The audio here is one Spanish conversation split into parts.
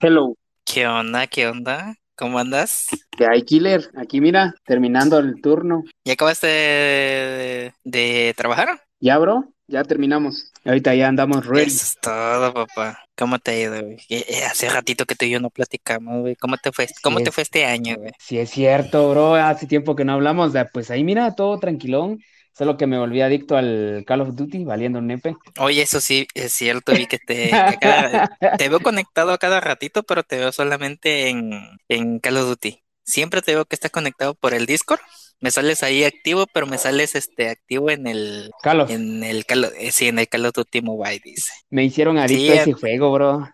Hello, ¿Qué onda? ¿Qué onda? ¿Cómo andas? ¿qué hay, Killer? Aquí mira, terminando el turno. ¿Ya acabaste de, de trabajar? ¿Ya, bro? Ya terminamos. Ahorita ya andamos ready. Eso es todo, papá. ¿Cómo te ha ido, güey? Eh, eh, Hace ratito que tú y yo no platicamos, güey. ¿Cómo te fue? Sí ¿Cómo te fue este año, güey? sí es cierto, bro. Hace tiempo que no hablamos. de- Pues ahí mira, todo tranquilón. Solo que me volví adicto al Call of Duty, valiendo un nepe. Oye, eso sí, es cierto, vi que te, que a cada, te veo conectado a cada ratito, pero te veo solamente en, en Call of Duty. Siempre te veo que estás conectado por el Discord. Me sales ahí activo, pero me sales este activo en el, Call of, en el Call eh, sí, en el Call of Duty Mobile, dice. me hicieron adicto Sí, a ese juego, bro.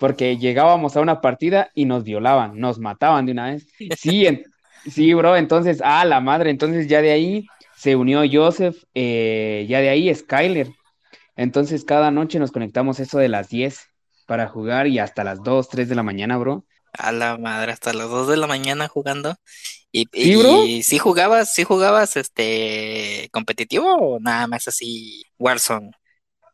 Porque llegábamos a una partida y nos violaban, nos mataban de una vez. Sí, en- sí, bro. Entonces, ah, la madre. Entonces ya de ahí se unió Joseph, eh, ya de ahí Skyler. Entonces cada noche nos conectamos eso de las 10 para jugar y hasta las 2 3 de la mañana, bro. A la madre, hasta las 2 de la mañana jugando. ¿Y, Sí, bro. y si jugabas, si jugabas este competitivo o nada más así Warzone?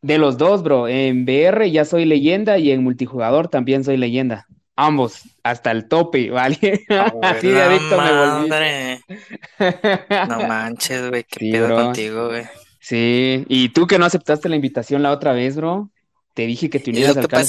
De los dos, bro. En VR ya soy leyenda y en multijugador también soy leyenda. Ambos, hasta el tope, ¿vale? Joder, Así de adicto me volví. madre. No manches, güey, qué Sí, pedo bro. contigo, güey. Sí. ¿Y tú que no aceptaste la invitación la otra vez, bro? Te dije que te unieras al Call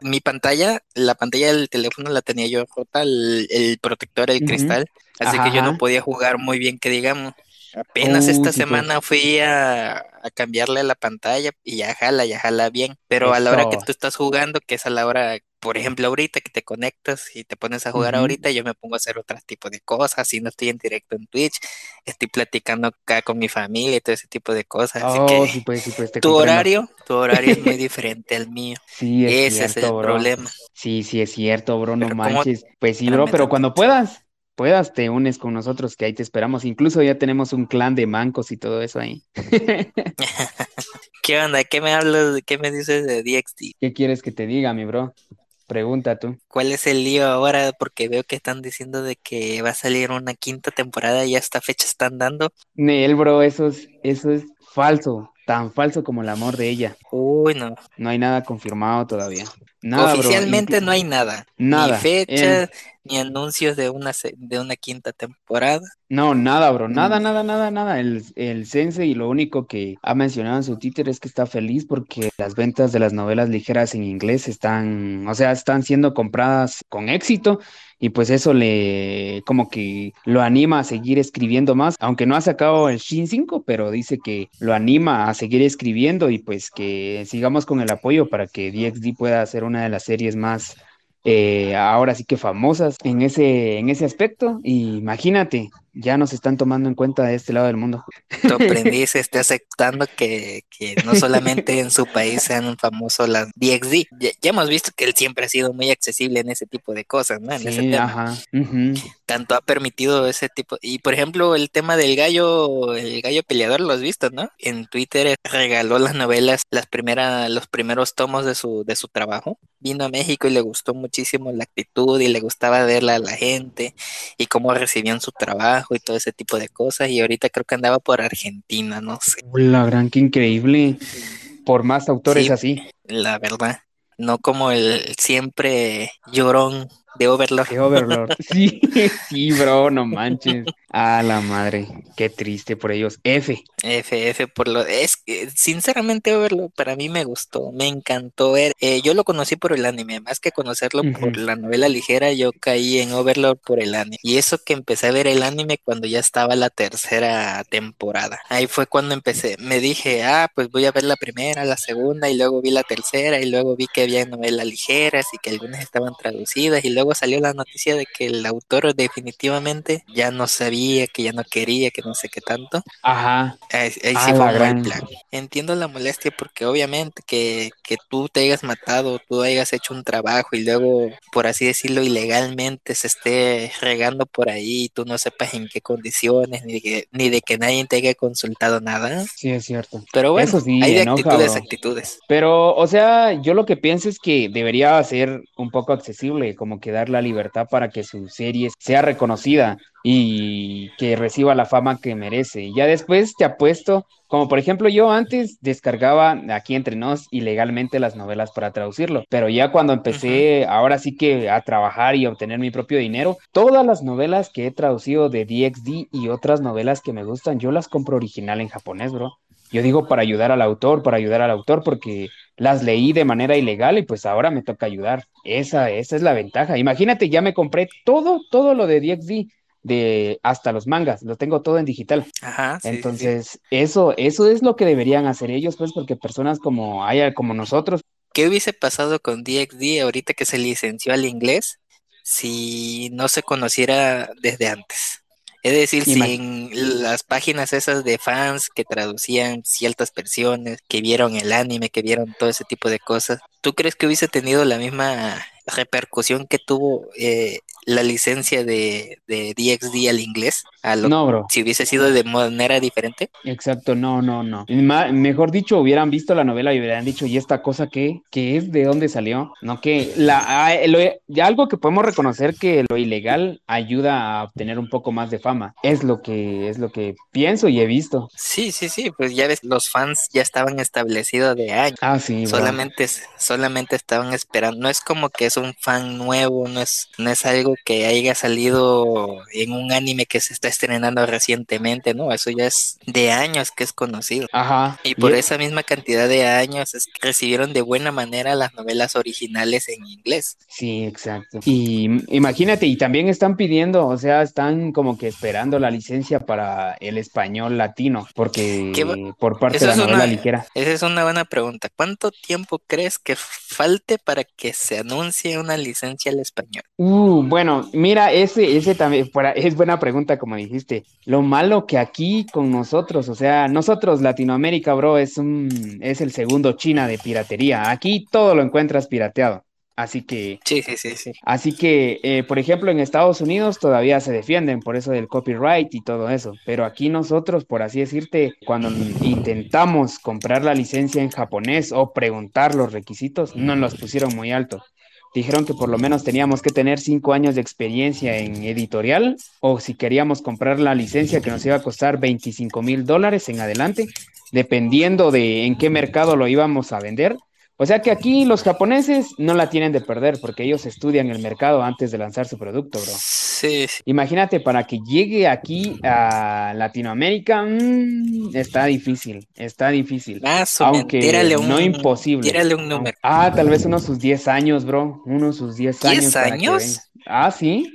mi pantalla, la pantalla del teléfono la tenía yo rota, el, el protector, el cristal, así Ajá, que yo no podía jugar muy bien, que digamos. Apenas esta sí, pues. semana fui a, a cambiarle la pantalla y ya jala, ya jala bien, pero a la hora que tú estás jugando, que es a la hora, por ejemplo, ahorita que te conectas y te pones a jugar ahorita, yo me pongo a hacer otro tipo de cosas, si no estoy en directo en Twitch, estoy platicando acá con mi familia y todo ese tipo de cosas, así Oh, que sí, pues, sí, pues, te tu comprendo. horario, tu horario es muy diferente al mío. Sí, es Ese es el bro. problema. Sí, sí, es cierto, bro, no manches. Pues sí, bro, pero cuando puedas, puedas, te unes con nosotros, que ahí te esperamos. Incluso ya tenemos un clan de mancos y todo eso ahí. ¿Qué onda? ¿Qué me hablas? ¿Qué me dices de DXD? ¿Qué quieres que te diga, mi bro? Pregunta tú. ¿Cuál es el lío ahora? Porque veo que están diciendo de que va a salir una quinta temporada y hasta fecha están dando. Nel, bro, eso es, eso es falso, tan falso como el amor de ella. Uy, no. No hay nada confirmado todavía. Nada, Oficialmente no hay nada. Ni nada. En, fecha, ni anuncios de una, de una quinta temporada. No, nada, bro, nada, Mm, nada, nada, nada. El, el Sensei lo único que ha mencionado en su Twitter es que está feliz porque las ventas de las novelas ligeras en inglés están, o sea, están siendo compradas con éxito y pues eso le como que lo anima a seguir escribiendo más, aunque no ha sacado el Shin 5, pero dice que lo anima a seguir escribiendo y pues que sigamos con el apoyo para que DXD pueda ser una de las series más eh, ahora sí que famosas en ese, en ese aspecto. Y imagínate, ya nos están tomando en cuenta de este lado del mundo. tu aprendiz esté aceptando que, que no solamente en su país sean famosos las DXD. Ya, ya hemos visto que él siempre ha sido muy accesible en ese tipo de cosas, ¿no? En ese tema. ajá. tanto ha permitido ese tipo. Y por ejemplo, el tema del gallo, el gallo peleador, lo has visto, ¿no? En Twitter regaló las novelas, las primeras, los primeros tomos de su, de su trabajo. Vino a México y le gustó muchísimo la actitud y le gustaba verla a la gente y cómo recibían su trabajo y todo ese tipo de cosas. Y ahorita creo que andaba por Argentina, no sé. La gran, qué increíble. Por más autores Sí, así, la verdad. No como el siempre llorón de Overlord. de Overlord. Sí, sí, bro, no manches. A la madre, qué triste por ellos. F. F, F por lo... Es que, sinceramente, verlo para mí me gustó, me encantó ver. eh, yo lo conocí por el anime, más que conocerlo por la novela ligera, yo caí en Overlord por el anime. Y eso que empecé a ver el anime cuando ya estaba la tercera temporada. Ahí fue cuando empecé, me dije, ah, pues voy a ver la primera, la segunda, y luego vi la tercera, y luego vi que había novelas ligeras y que algunas estaban traducidas, y luego salió la noticia de que el autor definitivamente ya no sabía, que ya no quería, que no sé qué tanto. Ajá. Ahí, sí fue un gran. plan. Entiendo la molestia porque obviamente que, que tú te hayas matado, tú hayas hecho un trabajo y luego, por así decirlo, ilegalmente se esté regando por ahí y tú no sepas en qué condiciones, ni de que, ni de que nadie te haya consultado nada. Sí, es cierto. Pero bueno, Eso sí, hay de enoja, actitudes bro. actitudes. Pero, o sea, yo lo que pienso es que debería ser un poco accesible, como que dar la libertad para que su serie sea reconocida y que reciba la fama que merece. Y ya después te apuesto, como por ejemplo yo antes descargaba aquí entre nos ilegalmente las novelas para traducirlo, pero ya cuando empecé ahora sí que a trabajar y a obtener mi propio dinero, todas las novelas que he traducido de DXD y otras novelas que me gustan, yo las compro original en japonés, bro. Yo digo para ayudar al autor, para ayudar al autor, porque las leí de manera ilegal y pues ahora me toca ayudar. Esa, esa es la ventaja. Imagínate, ya me compré todo, todo lo de DXD, de hasta los mangas, lo tengo todo en digital. Ajá. sí, sí, sí. Entonces, eso, eso es lo que deberían hacer ellos, pues, porque personas como haya, como nosotros, ¿Qué hubiese pasado con DXD ahorita que se licenció al inglés si no se conociera desde antes? Es decir, si ima- en las páginas esas de fans que traducían ciertas versiones, que vieron el anime, que vieron todo ese tipo de cosas, ¿tú crees que hubiese tenido la misma repercusión que tuvo eh, la licencia de, de DXD al inglés? A lo, no, bro. si hubiese sido de manera diferente. Exacto, no, no, no. Ma- mejor dicho, hubieran visto la novela y hubieran dicho, ¿y esta cosa qué? ¿Qué es? ¿De dónde salió? No, que la, ah, lo- ya algo que podemos reconocer que lo ilegal ayuda a obtener un poco más de fama. Es lo que, es lo que pienso y he visto. Sí, sí, sí, pues ya ves, los fans ya estaban establecidos de años. Ah, sí, bro. Solamente, solamente estaban esperando. No es como que es un fan nuevo, no es, no es algo que haya salido en un anime que se está estrenando recientemente, no, eso ya es de años que es conocido. Ajá. Y por esa misma cantidad de años es que recibieron de buena manera las novelas originales en inglés. Sí, exacto. Y imagínate, y también están pidiendo, o sea, están como que esperando la licencia para el español latino, porque ¿Qué va- por parte de la novela una, ligera. esa es una buena pregunta. ¿Cuánto tiempo crees que falte para que se anuncie una licencia al español? Uh, bueno, mira, ese, ese también es buena pregunta, como dijiste. Lo malo que aquí con nosotros, o sea, nosotros, Latinoamérica, bro, es un, es el segundo China de piratería. Aquí todo lo encuentras pirateado. Así que, Sí, sí, sí, sí. así que, eh, por ejemplo, en Estados Unidos todavía se defienden por eso del copyright y todo eso. Pero aquí nosotros, por así decirte, cuando intentamos comprar la licencia en japonés o preguntar los requisitos, no nos pusieron muy alto. Dijeron que por lo menos teníamos que tener cinco años de experiencia en editorial o si queríamos comprar la licencia que nos iba a costar 25 mil dólares en adelante, dependiendo de en qué mercado lo íbamos a vender. O sea que aquí los japoneses no la tienen de perder porque ellos estudian el mercado antes de lanzar su producto, bro. Sí, sí. Imagínate, para que llegue aquí a Latinoamérica, mm, está difícil, está difícil. Más o. Aunque Tírale un, no imposible. Tírale un número. Ah, tal vez unos sus 10 años, bro. Unos sus 10 años. ¿Diez para que años? venga. Ah, sí.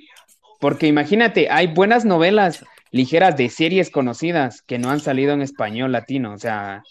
Porque imagínate, hay buenas novelas ligeras de series conocidas que no han salido en español latino. O sea,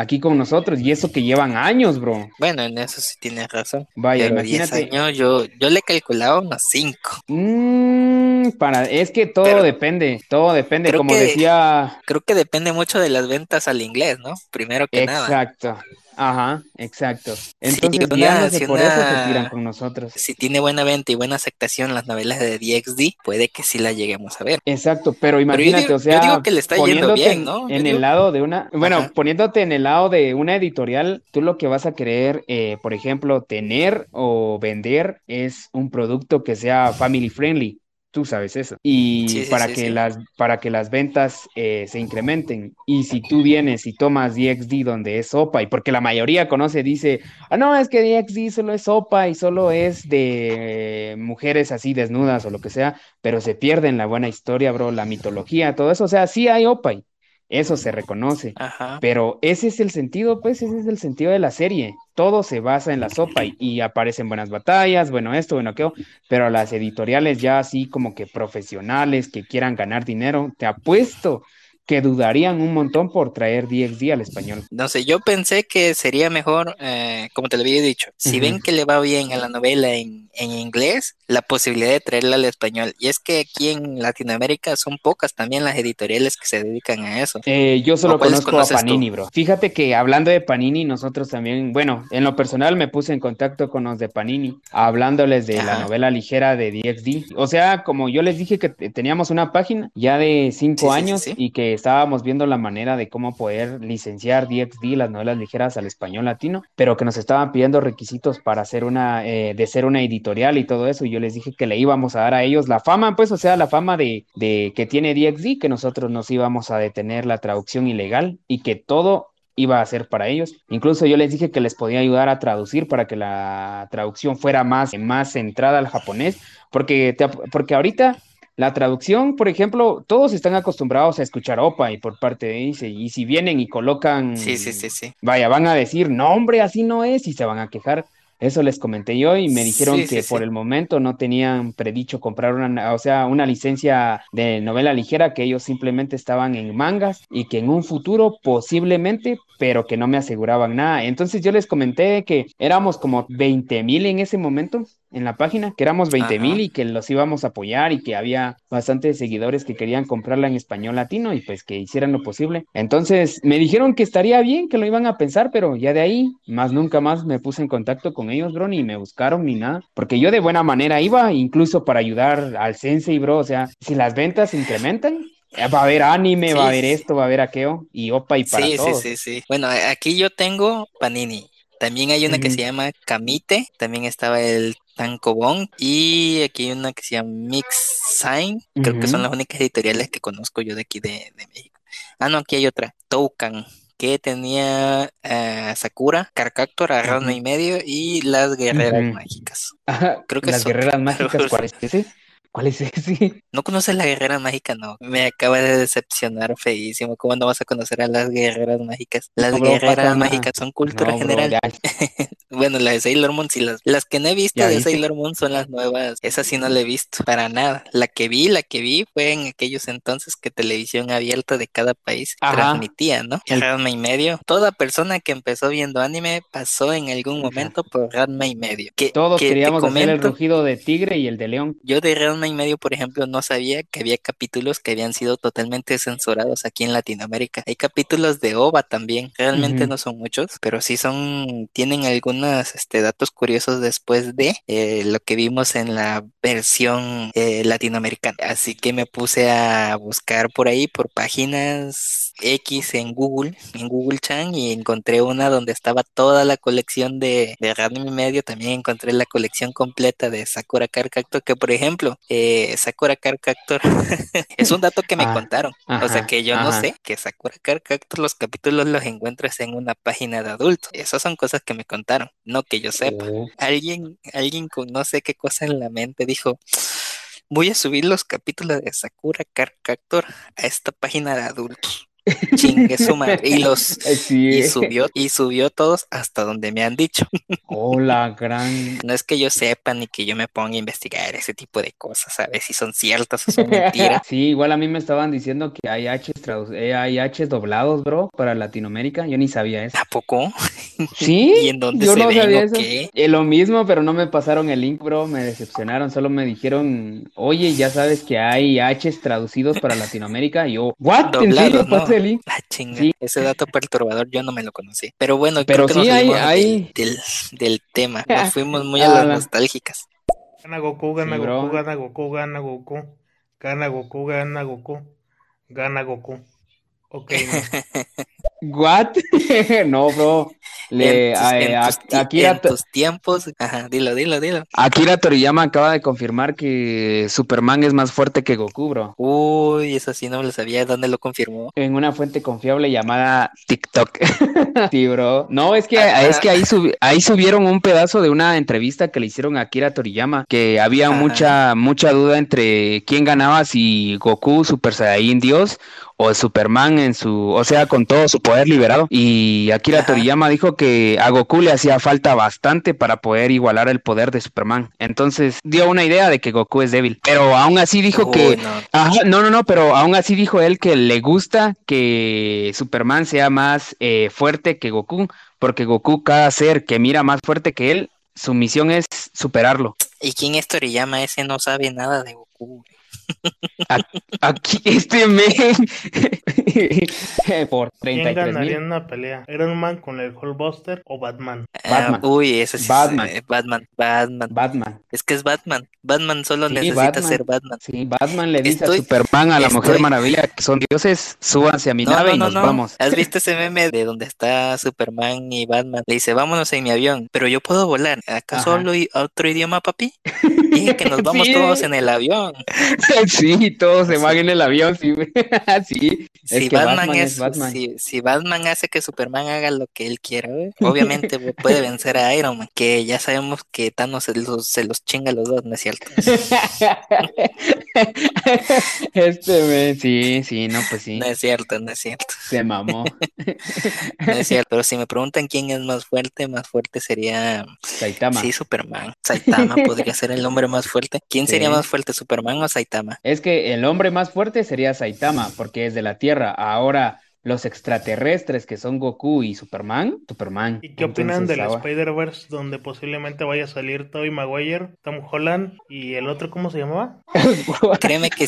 aquí con nosotros. Y eso que llevan años, bro. Bueno, en eso sí tienes razón. Vaya, Pero 10 imagínate. años yo, yo le calculaba unos 5. Mm, para, es que todo Pero- depende, todo depende. Como que- decía. Creo que depende mucho de las ventas al inglés, ¿no? Primero que nada. Exacto. Ajá, exacto. Entonces, una- si por eso, se una- tiran con nosotros. Si tiene buena venta y buena aceptación las novelas de DXD, puede que sí la lleguemos a ver. Exacto, pero imagínate, o sea, yo digo que le está yendo poniéndote bien, en- ¿no? Yo En, digo- el lado de una, bueno, Ajá. poniéndote en el lado de una editorial, tú lo que vas a querer, eh, por ejemplo, tener o vender es un producto que sea family friendly. Tú sabes eso. Y Sí, sí, para sí, que las, para que las ventas eh, se incrementen. Y si tú vienes y tomas DXD donde es sopa, y porque la mayoría conoce, dice, ah, no, es que DXD solo es sopa y solo es de eh, mujeres así desnudas o lo que sea, pero se pierde en la buena historia, bro, la mitología, todo eso. O sea, sí hay opai, eso se reconoce. Ajá. Pero ese es el sentido, pues, ese es el sentido de la serie. Todo se basa en la sopa y, y aparecen buenas batallas, bueno, esto, bueno, aquello, pero las editoriales ya así como que profesionales que quieran ganar dinero, te apuesto que dudarían un montón por traer DXD al español. No sé, yo pensé que sería mejor, eh, como te lo había dicho, si ven que le va bien a la novela en, en inglés, la posibilidad de traerla al español. Y es que aquí en Latinoamérica son pocas también las editoriales que se dedican a eso. Eh, yo solo ¿O cuáles conozco a tú? Panini, bro. Fíjate que hablando de Panini, nosotros también, bueno, en lo personal me puse en contacto con los de Panini, hablándoles de la novela ligera de DXD. O sea, como yo les dije que te- teníamos una página ya de cinco Sí, sí, sí, años sí. y que estábamos viendo la manera de cómo poder licenciar DXD, las novelas ligeras al español latino, pero que nos estaban pidiendo requisitos para hacer una, eh, de ser una editorial editorial y todo eso, y yo les dije que le íbamos a dar a ellos la fama, pues, o sea, la fama de, de que tiene DXD, que nosotros nos íbamos a detener la traducción ilegal y que todo iba a ser para ellos. Incluso yo les dije que les podía ayudar a traducir para que la traducción fuera más, más centrada al japonés, porque, porque ahorita la traducción, por ejemplo, todos están acostumbrados a escuchar OPA y por parte de ese, y si vienen y colocan, sí, sí, sí, sí. vaya, van a decir, no hombre, así no es, y se van a quejar. Eso les comenté yo y me dijeron que por el momento no tenían predicho comprar una, o sea, una licencia de novela ligera, que ellos simplemente estaban en mangas y que en un futuro posiblemente, pero que no me aseguraban nada. Entonces yo les comenté que éramos como 20 mil en ese momento en la página, que éramos 20 mil y que los íbamos a apoyar y que había bastantes seguidores que querían comprarla en español latino y pues que hicieran lo posible. Entonces me dijeron que estaría bien, que lo iban a pensar, pero ya de ahí, más nunca más me puse en contacto con ellos, bro, ni me buscaron ni nada, porque yo de buena manera iba incluso para ayudar al sensei, bro, o sea, si las ventas se incrementan, Va a haber anime, va a haber esto, va a haber aquello, y opa y para sí, todos. Sí, sí, sí. Bueno, aquí yo tengo Panini. También hay una que se llama Kamite, también estaba el Tankobon y aquí hay una que se llama Mix Sign, creo que son las únicas editoriales que conozco yo de aquí de, México. Ah, no, aquí hay otra, Toucan, que tenía uh, Sakura, Carcactor, Arrano y medio y las guerreras mágicas. creo que las guerreras mágicas, ¿cuál es ese? ¿Cuál es ese? ¿No conoces la guerrera mágica? No. Me acaba de decepcionar feísimo. ¿Cómo no vas a conocer a las guerreras mágicas? Las guerreras mágicas son cultura general. bueno, la de Sailor Moon sí las, las que no he visto de Sailor Moon son las nuevas. Esa sí no la he visto para nada. La que vi, la que vi fue en aquellos entonces que televisión abierta de cada país transmitía, ¿no? Ranma y medio. Toda persona que empezó viendo anime pasó en algún momento por Ranma y medio. Que, Todos queríamos hacer el rugido de tigre y el de león. Yo de Ranma y medio, por ejemplo, no sabía que había capítulos que habían sido totalmente censurados aquí en Latinoamérica. Hay capítulos de OVA también, realmente no son muchos, pero sí son, tienen algunos este, datos curiosos después de eh, lo que vimos en la versión eh, latinoamericana. Así que me puse a buscar por ahí, por páginas X en Google, en Google Chan, y encontré una donde estaba toda la colección de, de y medio. También encontré la colección completa de Sakura Card que por ejemplo, eh, Sakura Card es un dato que me ah, contaron. o sea que yo no sé que Sakura Card los capítulos los encuentras en una página de adultos. Esas son cosas que me contaron, no que yo sepa. Oh. Alguien, alguien con no sé qué cosa en la mente dijo voy a subir los capítulos de Sakura Card a esta página de adultos. Chingue su madre. Y los y subió, y subió todos hasta donde me han dicho. Hola, gran. No es que yo sepa ni que yo me ponga a investigar ese tipo de cosas, a ver si son ciertas o son mentiras. Sí, igual a mí me estaban diciendo que hay H eh, hay H doblados, bro, para Latinoamérica. Yo ni sabía eso. ¿A poco? Sí. ¿Y en dónde yo no sabía eso. Eh, lo mismo, pero no me pasaron el link, bro. Me decepcionaron. Solo me dijeron, oye, ya sabes que hay H traducidos para Latinoamérica. Y yo, ¿what? Doblados, Ah, ese dato perturbador yo no me lo conocí. Pero bueno, Pero creo que hay, Del, tema. Nos fuimos muy a las nostálgicas. Gana Goku, gana Goku, gana Goku, gana Goku. Gana Goku, gana Goku. Gana Goku. Ok. ¿What? no, bro. Le, en, tus, tiempos, ajá, dilo, dilo, dilo. Akira Toriyama acaba de confirmar que Superman es más fuerte que Goku, bro. Uy, eso sí no lo sabía. ¿Dónde lo confirmó? En una fuente confiable llamada TikTok. sí, bro. No, es que, es que ahí, ahí subieron un pedazo de una entrevista que le hicieron a Akira Toriyama, que había mucha, mucha duda entre quién ganaba, si Goku, Super Saiyan Dios, o Superman en su, o sea, con todo su poder liberado. Y Akira Toriyama dijo que a Goku le hacía falta bastante para poder igualar el poder de Superman. Entonces dio una idea de que Goku es débil. Pero aún así dijo que, no. no, no, no, pero aún así dijo él que le gusta que Superman sea más eh, fuerte que Goku, porque Goku, cada ser que mira más fuerte que él, su misión es superarlo. ¿Y quién es Toriyama? Ese no sabe nada de Goku. Aquí, este men por 33 ¿Quién ganaría en una pelea? ¿Iron Man con el Hulkbuster o Batman? Batman. uy, ese sí Batman. Es, Batman. Batman. Batman. Es que es Batman. Batman solo necesita ser Batman. Sí, Batman le dice a Superman, a la Mujer Maravilla, que son dioses, súbanse a mi nave y nos vamos. ¿Has visto ese meme de donde está Superman y Batman? Le dice, vámonos en mi avión, pero yo puedo volar. ¿Acaso hablo otro idioma, papi? dije. Dije que nos vamos todos en el avión. sí, todos se van en el avión, sí. sí. Si, Batman, es, Si, Batman hace que Superman haga lo que él quiera, obviamente puede vencer a Iron Man, que ya sabemos que Thanos se los, se los chinga a los dos, ¿no es cierto? este, sí, sí, no, pues sí. No es cierto, no es cierto. Se mamó. no es cierto, pero si me preguntan quién es más fuerte, más fuerte sería Saitama. Sí, Superman. Saitama podría ser el hombre más fuerte. ¿Quién sería más fuerte, Superman o Saitama? Es que el hombre más fuerte sería Saitama, porque es de la Tierra. Ahora, los extraterrestres que son Goku y Superman, Superman. ¿Y qué opinan del Spider-Verse donde posiblemente vaya a salir Tobey Maguire, Tom Holland y el otro cómo se llamaba? Créeme que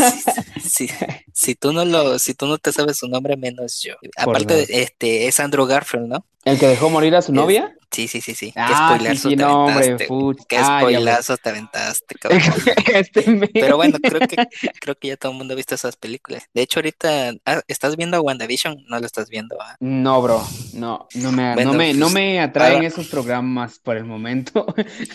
si, si, tú no lo si tú no te sabes su nombre menos yo. Aparte este es Andrew Garfield, ¿no? ¿El que dejó morir a su novia? Sí, sí, sí, sí. ¿Qué ah, spoilazo sí, sí, no, hombre, Qué spoilazo te aventaste, cabrón. este Pero bueno, creo que, creo que ya todo el mundo ha visto esas películas. De hecho, ahorita, ah, ¿estás viendo a WandaVision? No lo estás viendo. ¿ah? No, bro. No, no me, no me, no pues, me atraen esos programas por el momento.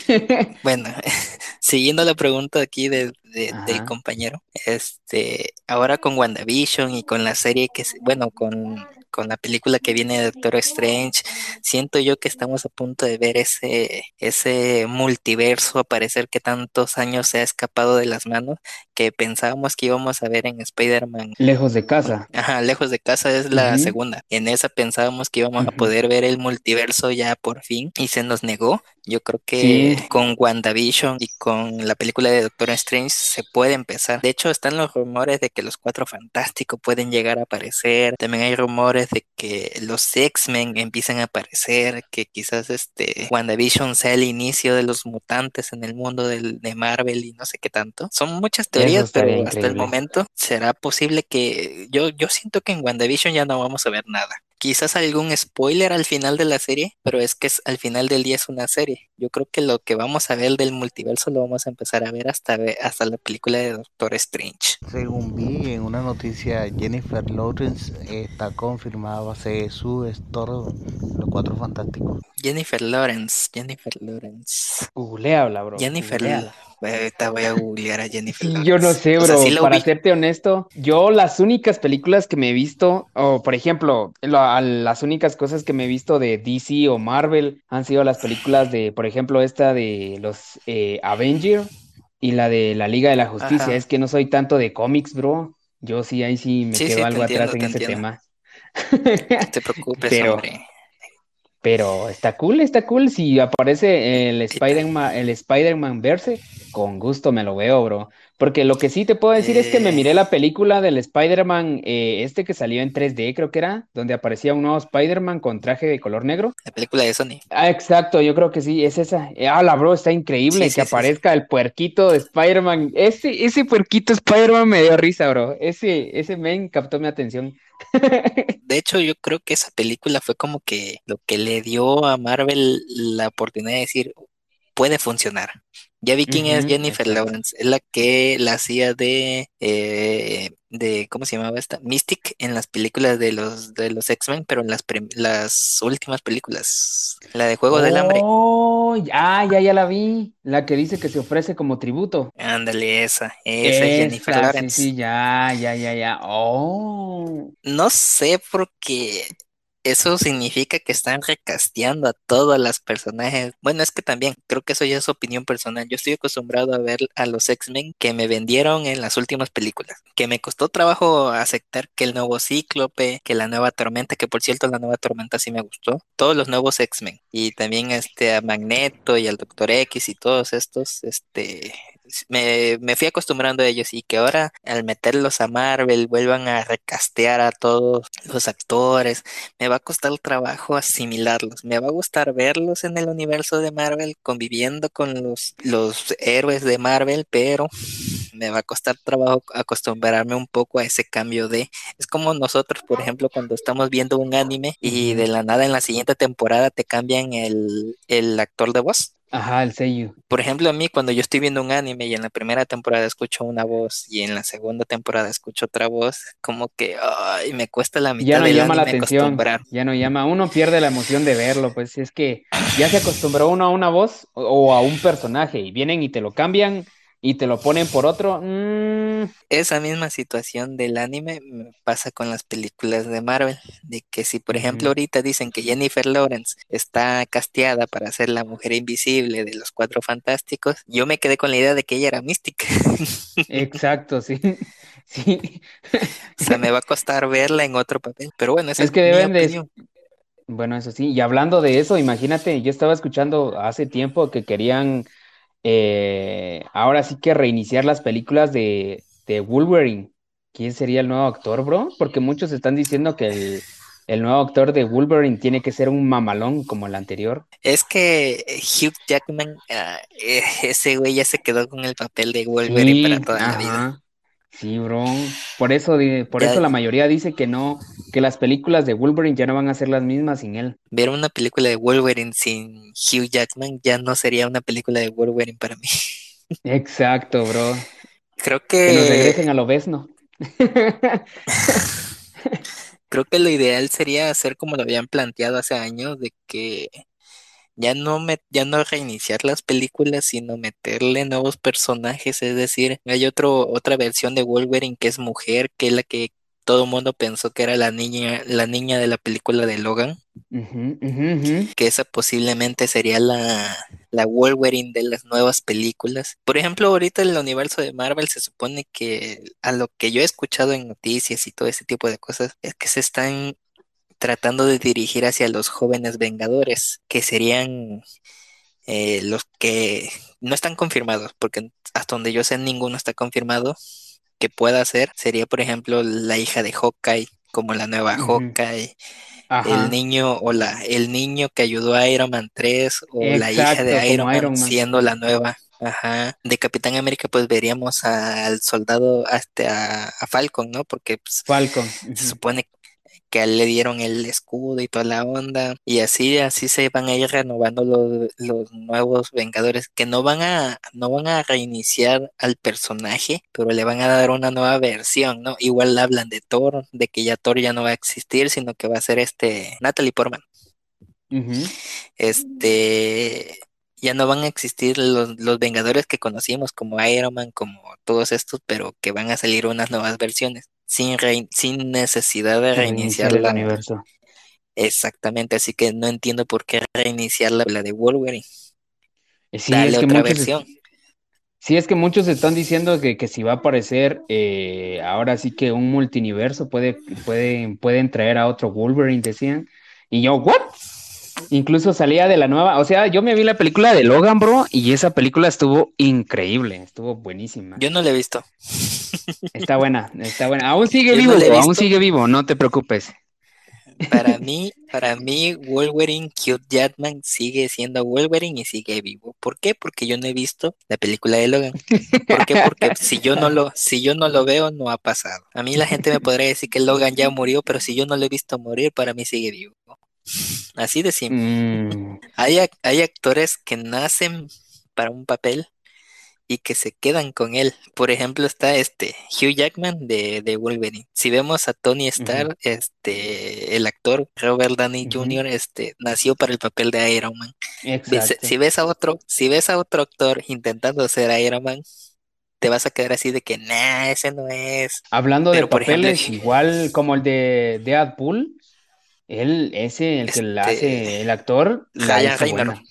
bueno, siguiendo la pregunta aquí de, del compañero, este, ahora con WandaVision y con la serie que, bueno, con con la película que viene de Doctor Strange, siento yo que estamos a punto de ver ese, ese multiverso aparecer que tantos años se ha escapado de las manos, que pensábamos que íbamos a ver en Spider-Man. Lejos de casa. Ajá, lejos de casa es la segunda. En esa pensábamos que íbamos a poder ver el multiverso ya por fin y se nos negó. Yo creo que con WandaVision y con la película de Doctor Strange se puede empezar. De hecho, están los rumores de que los cuatro fantásticos pueden llegar a aparecer. También hay rumores de que los X-Men empiecen a aparecer, que quizás este WandaVision sea el inicio de los mutantes en el mundo del, de Marvel y no sé qué tanto. Son muchas teorías, pero hasta el momento será posible que yo, yo siento que en WandaVision ya no vamos a ver nada quizás algún spoiler al final de la serie, pero es que es, al final del día es una serie. Yo creo que lo que vamos a ver del multiverso lo vamos a empezar a ver hasta, hasta la película de Doctor Strange. Según vi en una noticia, Jennifer Lawrence está confirmada va a ser su Thor, los cuatro fantásticos. Jennifer Lawrence, Jennifer Lawrence. Googleala, bro. Jennifer Lawrence. Ahorita voy a googlear a Jennifer Lawrence. Yo no sé, bro. para serte honesto, yo las únicas películas que me he visto, o por ejemplo, las únicas cosas que me he visto de DC o Marvel han sido las películas de, por ejemplo, esta de los eh, Avengers y la de la Liga de la Justicia. Es que no soy tanto de cómics, bro. Yo sí, ahí sí me quedo algo atrás en ese tema. No te preocupes, hombre. Pero está cool, está cool. Si aparece el Spider-Man, el Spider-Man verse, con gusto me lo veo, bro. Porque lo que sí te puedo decir es que me miré la eh. película del Spider-Man, eh, este que salió en 3D, creo que era, donde aparecía un nuevo Spider-Man con traje de color negro. La película de Sony. Ah, exacto, yo creo que sí, es esa. Ah, la bro, está increíble que aparezca el puerquito de Spider-Man. Ese, ese puerquito Spider-Man me dio risa, bro. Ese, ese men captó mi atención. De hecho, yo creo que esa película fue como que lo que le dio a Marvel la oportunidad de decir, puede funcionar. Ya vi quién es Jennifer Lawrence, es la que la hacía de, eh, de, ¿cómo se llamaba esta? Mystic en las películas de los, de los X-Men, pero en las, las últimas películas, la de Juego del Hambre. Oh, ya, ya, ya la vi, la que dice que se ofrece como tributo. Ándale, esa, esa es Jennifer Lawrence. Sí, sí, ya, ya, ya, ya. Oh. No sé por qué eso significa que están recasteando a todas las personajes. Bueno, es que también creo que eso ya es opinión personal. Yo estoy acostumbrado a ver a los X-Men que me vendieron en las últimas películas, que me costó trabajo aceptar que el nuevo Cíclope, que la nueva Tormenta, que por cierto la nueva Tormenta sí me gustó, todos los nuevos X-Men y también este a Magneto y al Doctor X y todos estos, este me, me, fui acostumbrando a ellos y que ahora al meterlos a Marvel vuelvan a recastear a todos los actores, me va a costar el trabajo asimilarlos, me va a gustar verlos en el universo de Marvel conviviendo con los, los héroes de Marvel, pero me va a costar trabajo acostumbrarme un poco a ese cambio de... Es como nosotros, por ejemplo, cuando estamos viendo un anime y de la nada en la siguiente temporada te cambian el, el actor de voz Ajá, el sello. Por ejemplo, a mí cuando yo estoy viendo un anime y en la primera temporada escucho una voz y en la segunda temporada escucho otra voz, como que ay, me cuesta la mitad Ya no del llama la anime atención, acostumbrar. ya no llama, uno pierde la emoción de verlo, pues es que ya se acostumbró uno a una voz o, o a un personaje y vienen y te lo cambian y te lo ponen por otro. Mm, Esa misma situación del anime me pasa con las películas de Marvel, de que si por ejemplo ahorita dicen que Jennifer Lawrence está casteada para ser la mujer invisible de los Cuatro Fantásticos, yo me quedé con la idea de que ella era mística. exacto, sí, sí. O sea, me va a costar verla en otro papel. Pero bueno, esa Es es que mi deben de, bueno, eso sí, y hablando de eso, imagínate, yo estaba escuchando hace tiempo que querían eh, ahora sí que reiniciar las películas de, de Wolverine. ¿Quién sería el nuevo actor, bro? Porque muchos están diciendo que el, el nuevo actor de Wolverine tiene que ser un mamalón como el anterior. Es que Hugh Jackman, ah, eh, ese güey ya se quedó con el papel de Wolverine para toda la vida. Sí, bro. Por eso, por Ya eso la mayoría dice que no, que las películas de Wolverine ya no van a ser las mismas sin él. ver una película de Wolverine sin Hugh Jackman ya no sería una película de Wolverine para mí. Exacto, bro. Creo Que nos regresen que a lo besno. creo que lo ideal sería hacer como lo habían planteado hace años, de que ya no me, ya no reiniciar las películas, sino meterle nuevos personajes. Es decir, hay otro, otra versión de Wolverine que es mujer, que es la que todo el mundo pensó que era la niña, la niña de la película de Logan, que esa posiblemente sería la, la Wolverine de las nuevas películas. Por ejemplo, ahorita en el universo de Marvel se supone que a lo que yo he escuchado en noticias y todo ese tipo de cosas es que se están tratando de dirigir hacia los jóvenes Vengadores, que serían eh, los que no están confirmados, porque hasta donde yo sé ninguno está confirmado que pueda ser. Sería, por ejemplo, la hija de Hawkeye, como la nueva. Hawkeye, el niño o la, el niño que ayudó a Iron Man 3 o la hija de Iron Man Iron Man. siendo la nueva. Ajá. De Capitán América, pues veríamos al soldado hasta a Falcon, ¿no? Porque pues, Falcon. se supone que a él le dieron el escudo y toda la onda, y así, así se van a ir renovando los, los nuevos Vengadores, que no van a, no van a reiniciar al personaje, pero le van a dar una nueva versión, ¿no? Igual hablan de Thor, de que ya Thor ya no va a existir, sino que va a ser este Natalie Portman. Este, ya no van a existir los, los Vengadores que conocimos como Iron Man, como todos estos, pero que van a salir unas nuevas versiones, sin, rein- sin necesidad de reiniciar Reiniciar el la, universo. exactamente, así que no entiendo por qué reiniciar la, la de Wolverine, Eh, Sí, dale es que otra muchos, versión. sí, es que muchos están diciendo que, que si va a aparecer, eh, ahora sí que un multiverso puede, pueden, pueden traer a otro Wolverine, decían. Y yo, ¿what? Incluso salía de la nueva, o sea, yo me vi la película de Logan, bro, y esa película estuvo increíble, estuvo buenísima. Yo no la he visto. Está buena, está buena. Aún sigue Yo vivo, aún sigue vivo, no te preocupes. Para mí, para mí, Wolverine, Hugh Jackman sigue siendo Wolverine y sigue vivo. ¿Por qué? Porque yo no he visto la película de Logan. ¿Por qué? Porque si yo no lo, si yo no lo veo, no ha pasado. A mí la gente me podría decir que Logan ya murió, pero si yo no lo he visto morir, para mí sigue vivo. Así de simple. Mm, Hay, hay actores que nacen para un papel y que se quedan con él. Por ejemplo, está este Hugh Jackman de, de Wolverine. Si vemos a Tony Stark, este, el actor Robert Downey. Jr., este, nació para el papel de Iron Man. Exacto. si ves a otro, si ves a otro actor intentando ser Iron Man, te vas a quedar así de que, nah, ese no es. Hablando de por ejemplo, papeles, igual como el de Deadpool, él, ese, el que le este, hace el actor, la Ryan hizo buena.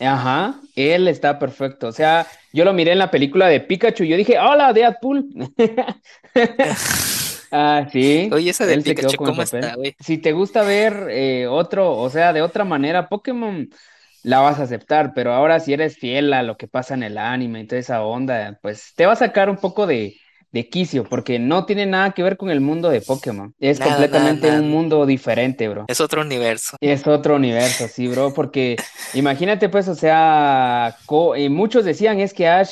Ajá, él está perfecto. O sea, yo lo miré en la película de Pikachu y yo dije, hola, Deadpool. Ah, sí, Oye, esa de él Pikachu, ¿cómo está, güey? Si te gusta ver eh, otro, o sea, de otra manera, Pokémon la vas a aceptar, pero ahora si eres fiel a lo que pasa en el anime y toda esa onda, pues te va a sacar un poco de, de quicio, porque no tiene nada que ver con el mundo de Pokémon. Es Nada, completamente nada. un mundo diferente, bro. Es otro universo. Es otro universo, sí, bro, porque imagínate, pues, o sea, eh, muchos decían es que Ash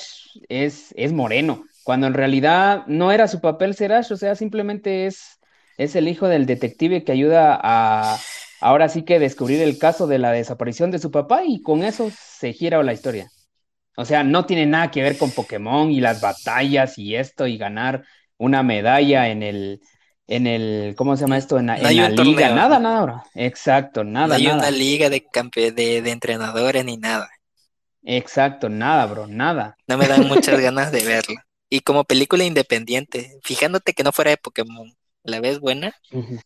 es, es moreno, cuando en realidad no era su papel ser Ash, o sea, simplemente es, es el hijo del detective que ayuda a, ahora sí que descubrir el caso de la desaparición de su papá y con eso se gira la historia. O sea, no tiene nada que ver con Pokémon y las batallas y esto y ganar una medalla en el, en el, ¿cómo se llama esto? En, la, liga, nada, nada, bro. Exacto, nada. No hay una liga de, de, de entrenadores ni nada. Exacto, nada, bro, nada. No me dan muchas ganas de verlo. Y como película independiente, fijándote que no fuera de Pokémon, ¿la ves buena?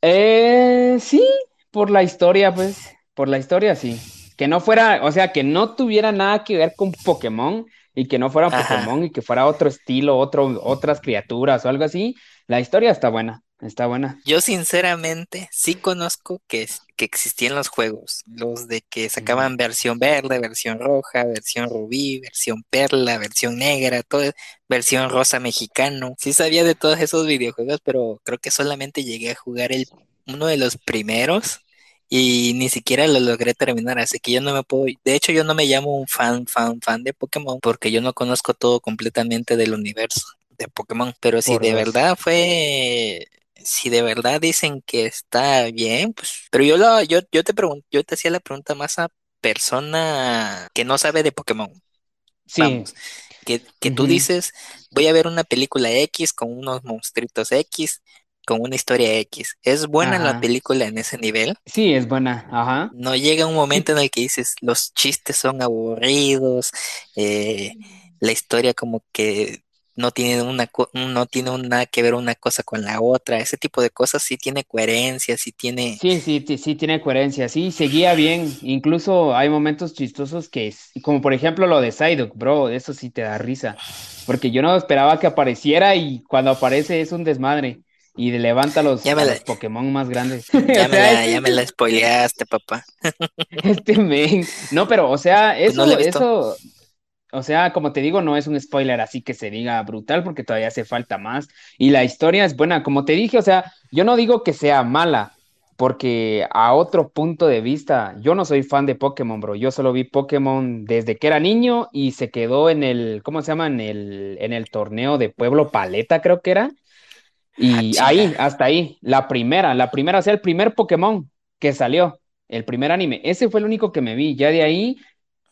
Eh, sí, por la historia, pues, por la historia, sí. Que no fuera, o sea, que no tuviera nada que ver con Pokémon y que no fuera Pokémon y que fuera otro estilo, otro, otras criaturas o algo así. La historia está buena. Está buena. Yo sinceramente sí conozco que, que existían los juegos, los de que sacaban versión verde, versión roja, versión rubí, versión perla, versión negra, todo, versión rosa mexicano. Sí sabía de todos esos videojuegos, pero creo que solamente llegué a jugar el uno de los primeros y ni siquiera lo logré terminar, así que yo no me puedo, de hecho yo no me llamo un fan, fan, fan de Pokémon porque yo no conozco todo completamente del universo de Pokémon, pero si de verdad fue si de verdad dicen que está bien, pues, pero yo lo, yo, yo te pregunto, yo te hacía la pregunta más a persona que no sabe de Pokémon. Sí. que, que tú dices, voy a ver una película X con unos monstruitos X, con una historia X. ¿Es buena la película en ese nivel? Sí, es buena, ajá. No llega un momento en el que dices, los chistes son aburridos, eh, la historia como que no tiene una no tiene nada que ver una cosa con la otra, ese tipo de cosas sí tiene coherencia, sí tiene Sí, sí, sí, tiene coherencia, sí, seguía bien, incluso hay momentos chistosos que como por ejemplo lo de Psyduck, bro, eso sí te da risa, porque yo no esperaba que apareciera y cuando aparece es un desmadre y levanta los, los Pokémon más grandes. Ya, me la, ya me la spoileaste, papá. Este men. No, pero, o sea, pues eso, eso, o sea, como te digo, no es un spoiler así que se diga brutal porque todavía hace falta más. Y la historia es buena, como te dije, o sea, yo no digo que sea mala, porque a otro punto de vista, yo no soy fan de Pokémon, bro. Yo solo vi Pokémon desde que era niño y se quedó en el, ¿cómo se llama? En el, en el torneo de Pueblo Paleta, creo que era. Y ah, ahí, hasta ahí, la primera, la primera, o sea, el primer Pokémon que salió, el primer anime, ese fue el único que me vi. Ya de ahí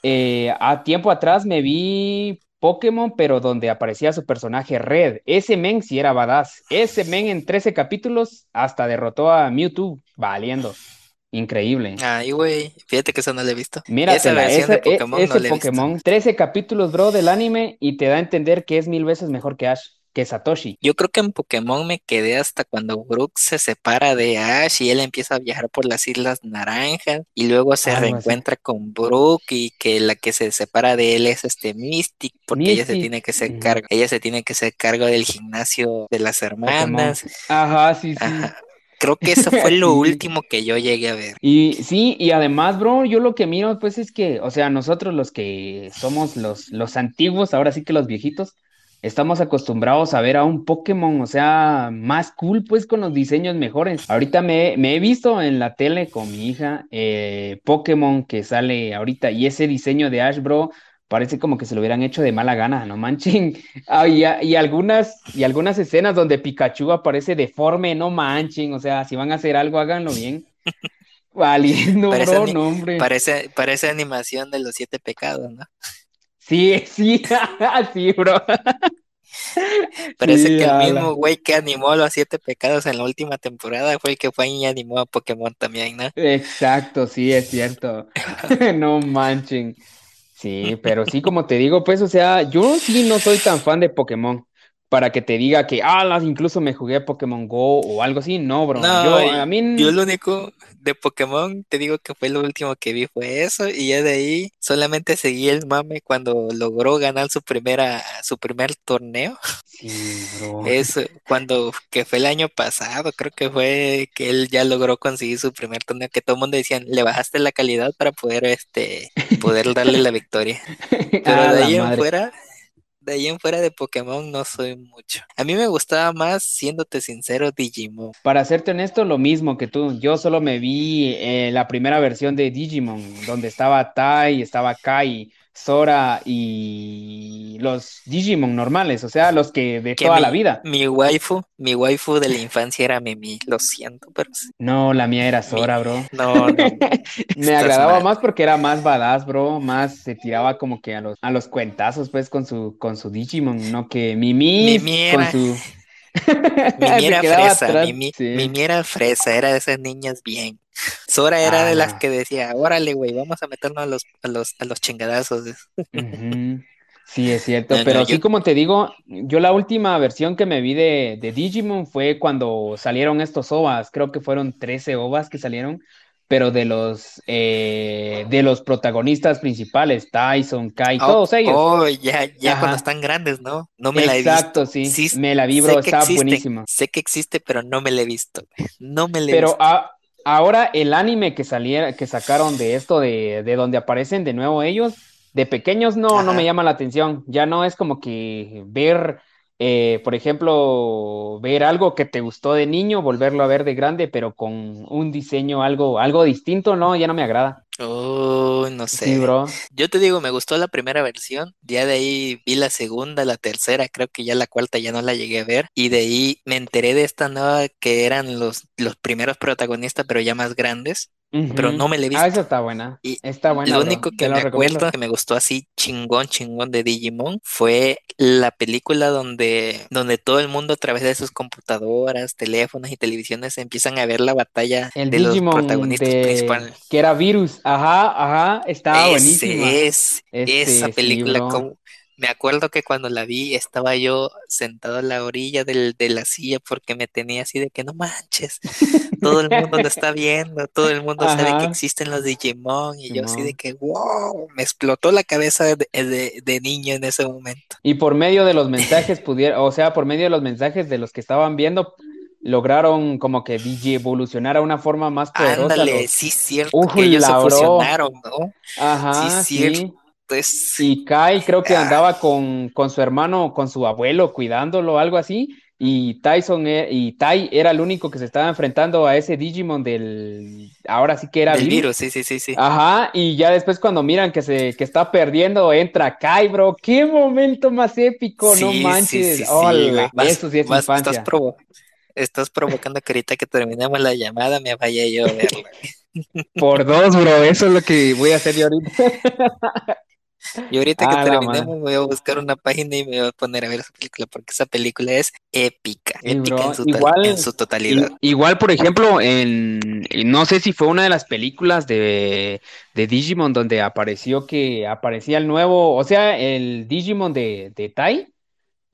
eh, a tiempo atrás me vi Pokémon, pero donde aparecía su personaje Red. Ese men sí era badass. Ese men en 13 capítulos hasta derrotó a Mewtwo, valiendo. Increíble. Ay, güey, fíjate que eso no lo he visto. Mira, esa versión de Pokémon ese Pokémon, 13 capítulos, bro, del anime y te da a entender que es mil veces mejor que Ash que Satoshi. Yo creo que en Pokémon me quedé hasta cuando Brook se separa de Ash y él empieza a viajar por las Islas Naranjas y luego se reencuentra con Brook y que la que se separa de él es este Mystic porque ella se tiene que hacer cargo, ella se tiene que hacer cargo del gimnasio de las hermanas. Ajá, sí, sí. Creo que eso fue lo último que yo llegué a ver. Y sí, y además, bro, yo lo que miro, pues es que, o sea, nosotros los que somos los, los antiguos, ahora sí que los viejitos, estamos acostumbrados a ver a un Pokémon, o sea, más cool, pues con los diseños mejores. Ahorita me, he visto en la tele con mi hija eh, Pokémon que sale ahorita y ese diseño de Ash, bro, parece como que se lo hubieran hecho de mala gana, no manchen. Ah, y, algunas, y algunas escenas donde Pikachu aparece deforme, no manchen, o sea, si van a hacer algo, háganlo bien. Valiendo, bro, no, hombre. Parece, parece animación de los siete pecados, ¿no? Sí, sí, sí, bro. Parece que el mismo güey que animó los siete pecados en la última temporada fue el que fue y animó a Pokémon también, ¿no? Exacto, sí, es cierto. no manchen. Sí, pero sí, como te digo, pues, o sea, yo sí no soy tan fan de Pokémon para que te diga que, ah, incluso me jugué Pokémon Go o algo así. No, bro. yo, a mí... yo lo único de Pokémon, te digo que fue lo último que vi fue eso y ya de ahí solamente seguí el mame cuando logró ganar su primera, su primer torneo. Sí, bro. Eso, cuando, que fue el año pasado, creo que fue que él ya logró conseguir su primer torneo, que todo el mundo decía, le bajaste la calidad para poder, este, poder darle la victoria. Pero de ahí en fuera de ahí en fuera de Pokémon no soy mucho. A mí me gustaba más, siéndote sincero, Digimon. Para serte honesto, lo mismo que tú. Yo solo me vi eh, la primera versión de Digimon, donde estaba Tai, estaba Kai. Sora y los Digimon normales, o sea, los que de toda la vida. Mi waifu, mi waifu de la infancia era Mimi, lo siento, pero No, la mía era Sora, bro. No, no. Me agradaba más porque era más badass, bro, más se tiraba como que a los a los cuentazos pues con su con su Digimon, no que Mimi, Mimi con su Mimi era fresa, Mimi, era fresa, era de esas niñas bien. Sora era de las que decía, órale, güey, vamos a meternos a los, a los, a los chingadazos. Sí, es cierto, pero así como te digo, yo la última versión que me vi de, de Digimon fue cuando salieron estos OVAs, creo que fueron 13 OVAs que salieron, pero de los eh, de los protagonistas principales, Tyson, Kai, oh, todos ellos. Oh, ya, ya cuando están grandes, ¿no? No me la he visto. Exacto, sí. Me la vi, bro, está buenísima. Sé que existe, pero no me la he visto. No me la he visto. Pero ahora el anime que saliera, que sacaron de esto, de, de donde aparecen de nuevo ellos, de pequeños no, no me llama la atención. Ya no es como que ver eh, por ejemplo, ver algo que te gustó de niño, volverlo a ver de grande, pero con un diseño algo, algo distinto, no, ya no me agrada. Oh, no sé. bro. Yo te digo, me gustó la primera versión, ya de ahí vi la segunda, la tercera, creo que ya la cuarta ya no la llegué a ver, y de ahí me enteré de esta nueva que eran los, los primeros protagonistas, pero ya más grandes pero no me le he visto. Ah, esa está buena. Y está buena. Lo único que me acuerdo que me gustó así chingón, chingón de Digimon fue la película donde, donde todo el mundo a través de sus computadoras, teléfonos y televisiones empiezan a ver la batalla de los protagonistas principales. Que era Virus. Ajá, ajá, estaba buenísima. Es, esa este, película, como, me acuerdo que cuando la vi estaba yo sentado a la orilla del, de la silla porque me tenía así de que no manches, todo el mundo lo está viendo, todo el mundo sabe que existen los Digimon y yo así de que wow, me explotó la cabeza de, niño en ese momento. Y por medio de los mensajes pudieron, o sea, por medio de los mensajes de los que estaban viendo, lograron como que DJ evolucionar a una forma más poderosa. Ándale, sí, cierto, que ellos se fusionaron, ¿no? Ajá, sí, cierto. Y Kai creo que andaba con, con, su hermano, con su abuelo, cuidándolo, algo así. Y Tyson e, y Tai era el único que se estaba enfrentando a ese Digimon del. Ahora sí que era el virus. sí, sí, sí, sí. Ajá, y ya después cuando miran que se que está perdiendo, entra Kai, bro. ¡Qué momento más épico! no manches. Sí, Hola, eso sí es infancia. Estás, estás provocando que ahorita que terminemos la llamada me vaya yo a verla. Por dos, bro. Eso es lo que voy a hacer yo ahorita. Y ahorita que terminemos voy a buscar una página y me voy a poner a ver esa película porque esa película es épica, épica en, su igual, en, su totalidad. Igual, por ejemplo, en, no sé si fue una de las películas de, de Digimon donde apareció que aparecía el nuevo, o sea, el Digimon de, de Tai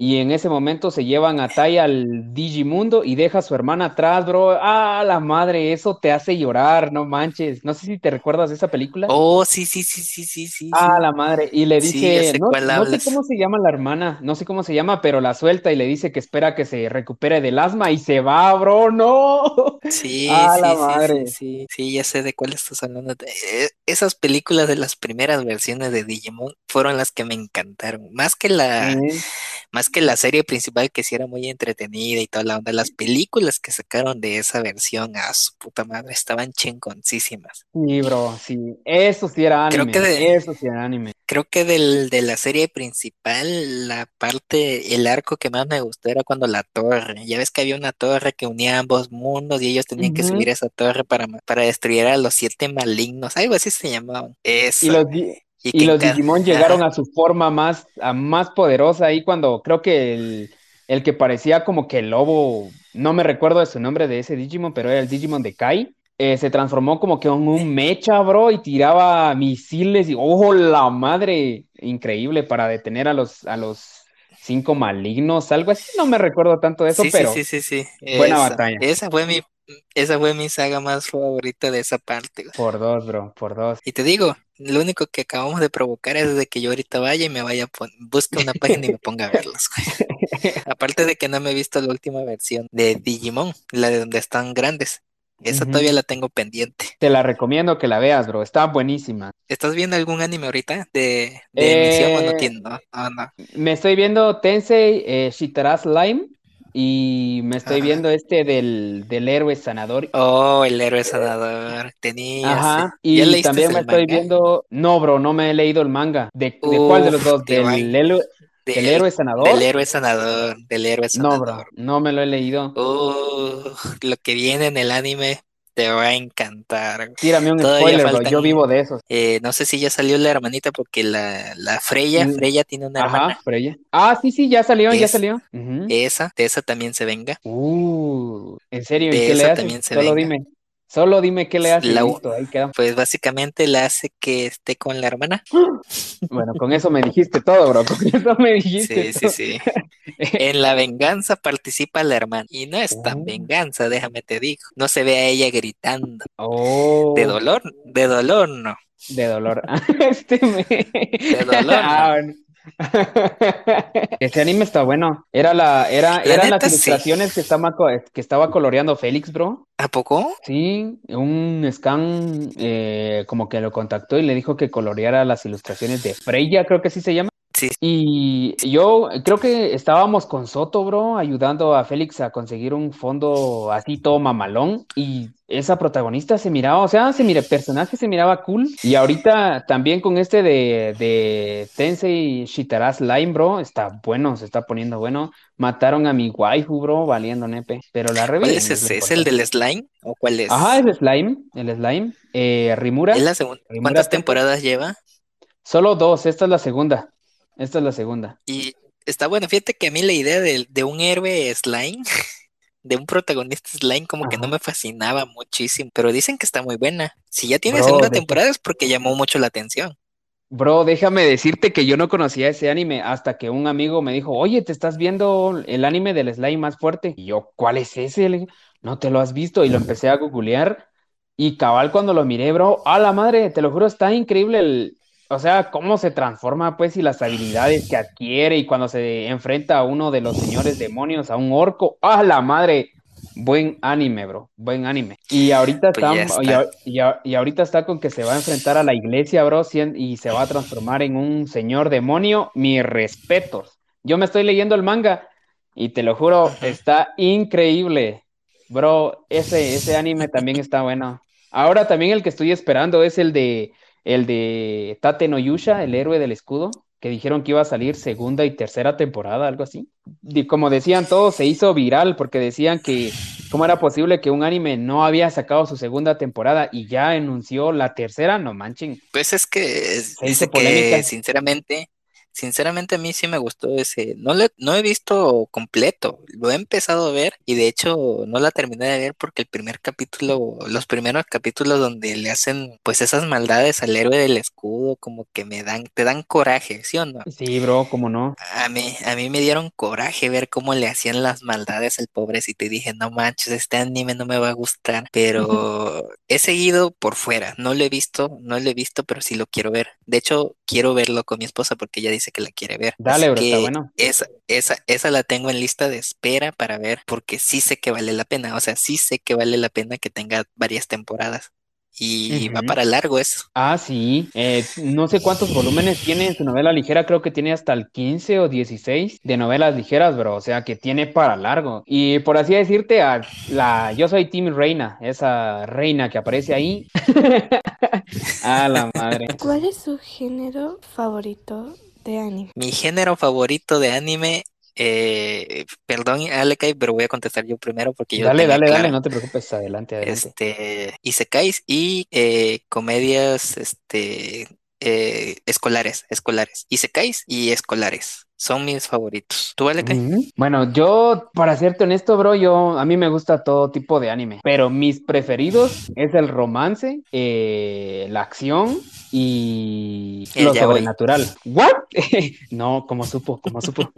y en ese momento se llevan a Tai al Digimundo y deja a su hermana atrás, bro. Ah, la madre, eso te hace llorar, no manches. No sé si te recuerdas de esa película. Oh, sí, sí, sí, sí, sí, sí. Ah, la madre. Y le dice, no, sé cómo se llama la hermana, no sé cómo se llama, pero la suelta y le dice que espera que se recupere del asma y se va, bro, no. Sí, ah, sí, la madre. Sí, sí, ya sé de cuál estás hablando. Eh, esas películas de las primeras versiones de Digimon fueron las que me encantaron. Más que la, más que la serie principal que sí era muy entretenida y toda la onda, las películas que sacaron de esa versión a su puta madre estaban chingoncísimas. Sí, bro, sí, eso sí era anime, creo que de, eso sí era anime. Creo que del, de la serie principal, la parte, el arco que más me gustó era cuando la torre, ya ves que había una torre que unía ambos mundos y ellos tenían que subir esa torre para, para destruir a los siete malignos, algo así se llamaban. Eso. Y los, y, los Digimon llegaron a su forma más, a más poderosa ahí cuando creo que el, el, que parecía como que el lobo, no me recuerdo de su nombre de ese Digimon, pero era el Digimon de Kai, eh, se transformó como que en un mecha, bro, y tiraba misiles y, ¡oh, la madre! Increíble para detener a los, a los cinco malignos, algo así, no me recuerdo tanto de eso, pero sí, sí, sí, buena batalla. Esa fue mi esa fue mi saga más favorita de esa parte. Por dos, bro, por dos. Y te digo, lo único que acabamos de provocar es de que yo ahorita vaya y me vaya a busque una página y me ponga a verlas. Aparte de que no me he visto la última versión de Digimon, la de donde están grandes. Esa todavía la tengo pendiente. Te la recomiendo que la veas, bro. Está buenísima. ¿Estás viendo algún anime ahorita de, de emisión o no eh, tiene? No, Me estoy viendo Tensei eh, Shitara Slime y me estoy viendo este del, del héroe sanador. Oh, el héroe sanador. Tenía. Ajá. Y también me estoy viendo. No, bro, no me he leído el manga. ¿De, ¿de cuál de los dos? ¿Del héroe? ¿Del héroe sanador? Del héroe sanador, del héroe sanador. No, bro, no me lo he leído. Uh, lo que viene en el anime te va a encantar. Tírame un spoiler, bro. yo vivo de esos. Eh, no sé si ya salió la hermanita porque la, la Freya. Freya tiene una Ajá, hermana. Freya. Ah, sí, sí, ya salió, ya salió. Esa, de esa también se venga. Uh, ¿en serio? ¿Y qué le hace? Solo dime. Solo dime qué le hace. La, ahí queda. Pues básicamente le hace que esté con la hermana. Bueno, con eso me dijiste todo, bro. Con eso me dijiste. Sí, sí, sí. en la venganza participa la hermana. Y no es tan oh. venganza, déjame te digo. No se ve a ella gritando. Oh. De dolor, de dolor no. De dolor. este me... De dolor. Ah, Ese anime está bueno. Era la, era, eran las ilustraciones que, estaba, que estaba coloreando Félix, bro. ¿A poco? Sí, un scan eh, como que lo contactó y le dijo que coloreara las ilustraciones de Freya, creo que así se llama. Y yo creo que estábamos con Soto, bro, ayudando a Félix a conseguir un fondo así todo mamalón. Y esa protagonista se miraba, o sea, se mira, el personaje se miraba cool. Y ahorita también con este de, de Tensei Shitara Slime, bro, está bueno, se está poniendo bueno. Mataron a mi waifu, bro, valiendo nepe. Pero la. ¿Cuál es ese? ¿Es el del slime? ¿O cuál es? Ajá, es Slime, el Slime. Eh, Rimura. ¿Es la segunda? ¿Cuántas temporadas lleva? Solo dos, esta es la segunda. Esta es la segunda. Y está bueno, fíjate que a mí la idea de, de un héroe slime, de un protagonista slime, como que no me fascinaba muchísimo, pero dicen que está muy buena. Si ya tiene segunda temporada es porque llamó mucho la atención. Bro, déjame decirte que yo no conocía ese anime hasta que un amigo me dijo, oye, ¿te estás viendo el anime del slime más fuerte? Y yo, ¿cuál es ese? no te lo has visto. Y lo empecé a googlear. Y cabal cuando lo miré, bro, a la madre, te lo juro, está increíble el, o sea, cómo se transforma, pues, y las habilidades que adquiere y cuando se enfrenta a uno de los señores demonios, a un orco. ¡Ah, la madre! Buen anime, bro. Buen anime. Y ahorita pues está, y, ahorita está con que se va a enfrentar a la iglesia, bro, y se va a transformar en un señor demonio. Mis respetos. Yo me estoy leyendo el manga y te lo juro, está increíble. Bro, ese, ese anime también está bueno. Ahora también el que estoy esperando es el de el de Tate no Yusha, el héroe del escudo, que dijeron que iba a salir segunda y tercera temporada, algo así. Y como decían todos, se hizo viral porque decían que cómo era posible que un anime no había sacado su segunda temporada y ya anunció la tercera, no manchen. Pues es que, que sinceramente, Sinceramente a mí sí me gustó ese. No, le, no he visto completo, lo he empezado a ver y de hecho no la terminé de ver porque el primer capítulo, los primeros capítulos donde le hacen pues esas maldades al héroe del escudo como que me dan, te dan coraje, ¿sí o no? Sí, bro, ¿cómo no? A mí, a mí me dieron coraje ver cómo le hacían las maldades al pobrecito y dije, no manches, este anime no me va a gustar, pero he seguido por fuera, no lo he visto, no lo he visto, pero sí lo quiero ver. De hecho, quiero verlo con mi esposa porque ella dice que la quiere ver. Dale, bro, está bueno. Esa, esa, esa la tengo en lista de espera para ver porque sí sé que vale la pena. O sea, sí sé que vale la pena que tenga varias temporadas. Y va para largo eso. Ah, sí. Eh, no sé cuántos volúmenes tiene en su novela ligera, creo que tiene hasta el 15 o 16 de novelas ligeras, bro. O sea que tiene para largo. Y por así decirte, a la, yo soy Team Reina, esa reina que aparece ahí. a la madre. ¿Cuál es su género favorito de anime? Mi género favorito de anime, eh, perdón, Alekai, pero voy a contestar yo primero porque yo. Dale, dale, dale, no te preocupes, adelante, adelante. Este, Isekais y eh, comedias, este, eh, escolares, escolares. Isekais y escolares son mis favoritos. ¿Tú, vale Bueno, yo, para serte honesto, bro, yo, a mí me gusta todo tipo de anime, pero mis preferidos es el romance, eh, la acción y lo sobrenatural. ¿What? no, como supo, como supo.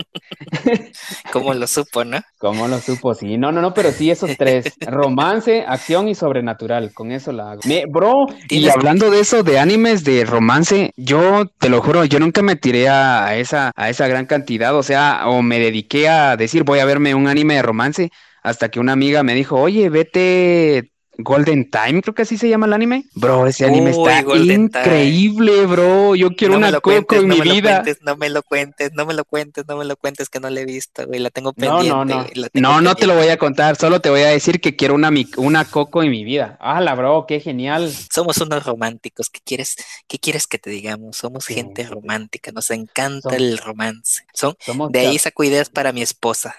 como lo supo, ¿no? Como lo supo, sí. No, no, no, pero sí esos tres. Romance, acción y sobrenatural. Con eso la hago. bro, y hablando de eso, de animes de romance, yo te lo juro, yo nunca me tiré a esa, a esa gran cantidad, o sea, o me dediqué a decir voy a verme un anime de romance hasta que una amiga me dijo, oye, vete, Golden Time, creo que así se llama el anime. Bro, ese anime está increíble, bro. Yo quiero una Coco en mi vida. no me lo cuentes, no me lo cuentes, no me lo cuentes que no la he visto, güey. La tengo pendiente. No, no, no. No, no te lo voy a contar, solo te voy a decir que quiero una, una Coco en mi vida. ¡Hala, bro! ¡Qué genial! Somos unos románticos. ¿Qué quieres, qué quieres que te digamos? Somos gente romántica, nos encanta el romance. Son, de ahí saco ideas para mi esposa.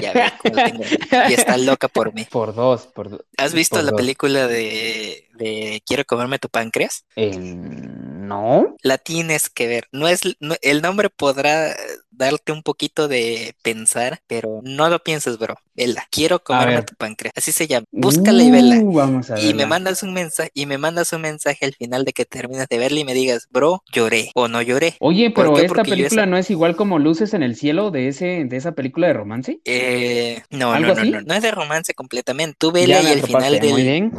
ya ves cómo tengo. Y está loca por mí. Por dos, por dos. ¿Has visto la película de, de Quiero comerme tu páncreas? No. La tienes que ver. No es, el nombre podrá darte un poquito de pensar, pero no lo pienses, bro. Vela, quiero comerme tu páncreas. Así se llama. Búscala y vela. Uh, vamos a y me mandas un mensaje y me mandas un mensaje al final de que terminas de verla y me digas, bro, lloré o no lloré. Oye, pero esta película no es igual como Luces en el cielo de ese de esa película de romance. Eh, no, no, no, no, no, es de romance completamente. Tú vela y al final del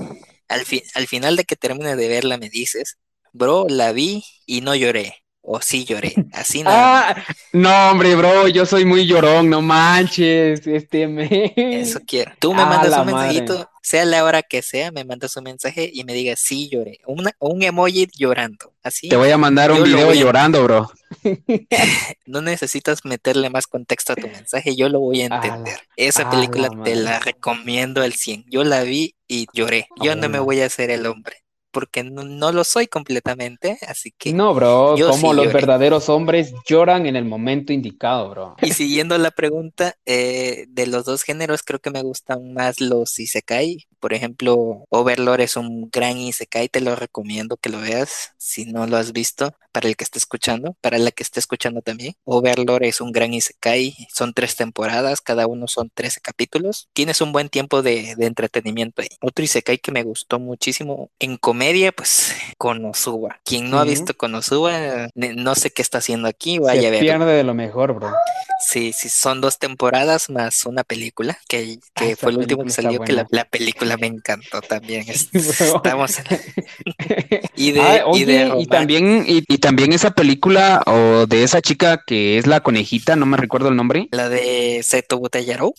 Al, al final de que termines de verla me dices, bro, la vi y no lloré o sí lloré, así nada. Ah, no, hombre, bro, yo soy muy llorón, no manches, este me. Eso quiero. Tú me mandas un mensajito, sea la hora que sea, me mandas un mensaje y me digas sí lloré, un emoji llorando, así. Te voy a mandar un video llorando, bro. no necesitas meterle más contexto a tu mensaje, yo lo voy a entender. Esa película te la recomiendo al 100. Yo la vi y lloré. Yo no me voy a hacer el hombre porque no, lo soy completamente, así que... No, bro, como los verdaderos hombres lloran en el momento indicado, bro. Y siguiendo la pregunta, eh, de los dos géneros creo que me gustan más los Isekai. Por ejemplo, Overlord es un gran Isekai, te lo recomiendo que lo veas si no lo has visto para el que esté escuchando, para la que esté escuchando también. Overlord es un gran Isekai, son tres temporadas, cada uno son 13 capítulos. Tienes un buen tiempo de, entretenimiento ahí. Otro Isekai que me gustó muchísimo en comedia, pues Konosuba. Quien no ha visto Konosuba, no sé qué está haciendo aquí, vaya a ver. pierde de lo mejor, bro. Sí, sí, son dos temporadas más una película, que, ah, fue el último que salió, que la, película me encantó también. Estamos y de, ah, y, también, y, también esa película o de esa chica que es la conejita, no me recuerdo el nombre. La de Seto Butayaro.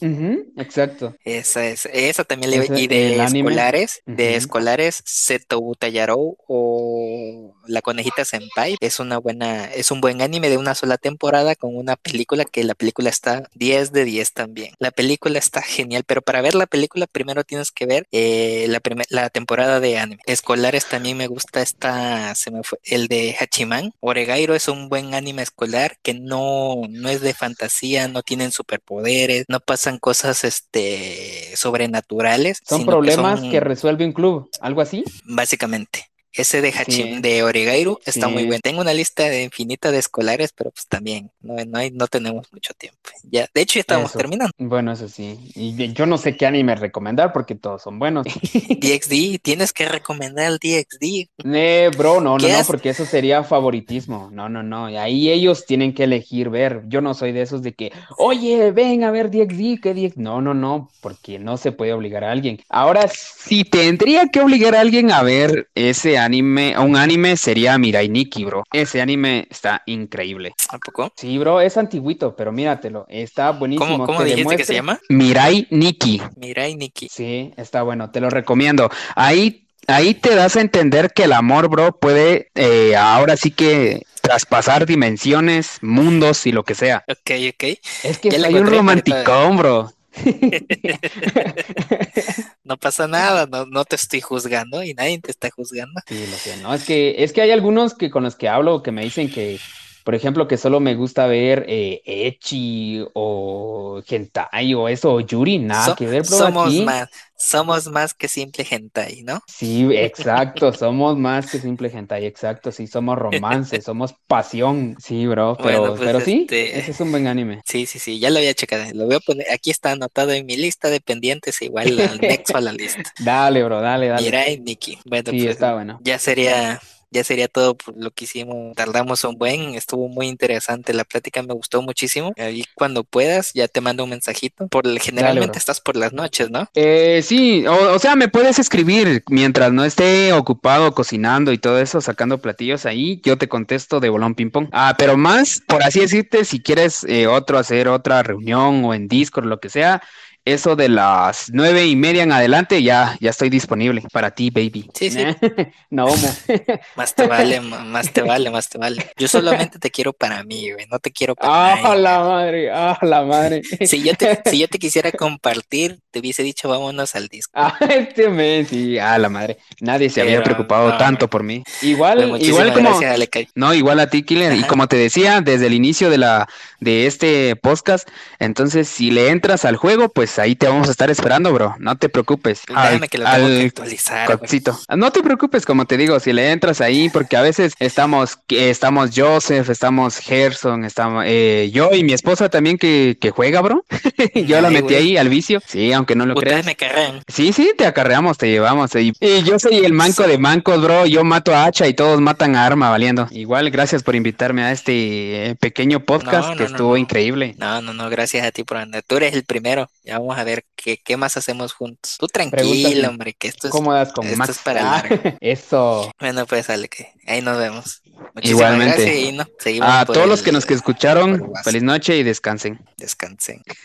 exacto. Esa es, esa también le y de escolares, de escolares, Seto Butayaro o La conejita Senpai. Es una buena, es un buen anime de una sola temporada con una película que la película está 10 de 10 también. La película está genial, pero para ver la película primero tienes que ver eh, la, la temporada de anime. Escolares también me gusta esta, se me fue, el de Hachiman Oregairo es un buen anime escolar que no, no es de fantasía, no tienen superpoderes, no pasan cosas este sobrenaturales. Son problemas que, que resuelve un club, algo así. Básicamente. Ese de Hachim, de Oregairu está muy bueno. Tengo una lista de infinita de escolares, pero pues también no, no, hay, no tenemos mucho tiempo. Ya, de hecho, ya estamos terminando. Bueno, eso sí. Y yo no sé qué anime recomendar porque todos son buenos. DXD, tienes que recomendar el DXD. Eh, bro, no, no, no, porque eso sería favoritismo. No, no, no. Ahí ellos tienen que elegir ver. Yo no soy de esos de que, oye, ven a ver DXD, ¿qué DXD? No, no, no, porque no se puede obligar a alguien. Ahora, si tendría que obligar a alguien a ver ese anime, un anime sería Mirai Nikki, bro. Ese anime está increíble. ¿A poco? Sí, bro, es antiguito, pero míratelo. Está buenísimo. ¿Cómo, dijiste que se llama? Mirai Nikki. Mirai Nikki. Sí, está bueno, te lo recomiendo. Ahí ahí te das a entender que el amor, bro, puede eh, ahora sí que traspasar dimensiones, mundos y lo que sea. Ok, ok. Es que hay un romanticón, bro. no pasa nada, no, te estoy juzgando y nadie te está juzgando. Sí, lo sé, no, es que, es que hay algunos que con los que hablo que me dicen que, por ejemplo, que solo me gusta ver eh, Echi o Hentai o eso, o Yuri, nada que ver, bro, Somos más, somos más que simple hentai, ¿no? Sí, exacto, somos más que simple hentai, exacto, sí, somos romance, somos pasión, sí, bro, pero, pues, pero sí, este, ese es un buen anime. Sí, sí, sí, ya lo había checado, lo voy a poner, aquí está anotado en mi lista de pendientes, igual al nexo a la lista. dale, bro, dale, dale. Mirai, Nikki. Bueno, sí, pues, está bueno. Ya sería ya sería todo lo que hicimos. Tardamos un buen, estuvo muy interesante la plática, me gustó muchísimo. Ahí cuando puedas, ya te mando un mensajito. Por generalmente estás por las noches, ¿no? Eh, sí, o, sea, me puedes escribir mientras no esté ocupado cocinando y todo eso, sacando platillos ahí, yo te contesto de bolón ping pong. Ah, pero más, por así decirte, si quieres eh, otro hacer otra reunión o en Discord, lo que sea, eso de las nueve y media en adelante, ya, ya estoy disponible para ti, baby. Sí, sí. no homo. más te vale, más te vale, más te vale. Yo solamente te quiero para mí, güey. No te quiero para Ah, la madre, ah, la madre. Si yo te, si yo te quisiera compartir, te hubiese dicho vámonos al disco. Ah, este mes, sí, ah, la madre. Nadie se había preocupado tanto por mí. Igual, igual como. no, igual a ti, Killer. Y como te decía, desde el inicio de la de este podcast, entonces si le entras al juego, pues ahí te vamos a estar esperando, bro. No te preocupes. Déjame que lo tengo que actualizar. No te preocupes, como te digo, si le entras ahí, porque a veces estamos, estamos Joseph, estamos Gerson, estamos eh, yo y mi esposa también que, que juega, bro. yo la metí ahí al vicio. Sí, aunque no lo creas. me acarrean. Sí, sí, te acarreamos, te llevamos. Y, yo soy el manco de mancos, bro. Yo mato a hacha y todos matan a arma, valiendo. Igual, gracias por invitarme a este eh, pequeño podcast que estuvo increíble. No, no, no, gracias a ti por andar. Tú eres el primero. Ya vamos a ver qué, qué más hacemos juntos. Tú tranquilo, hombre, que esto es, ¿Cómo das con esto es para Eso. Bueno, pues sale que ahí nos vemos. Igualmente. Y no, a todos los que nos que escucharon, feliz noche y descansen. Descansen.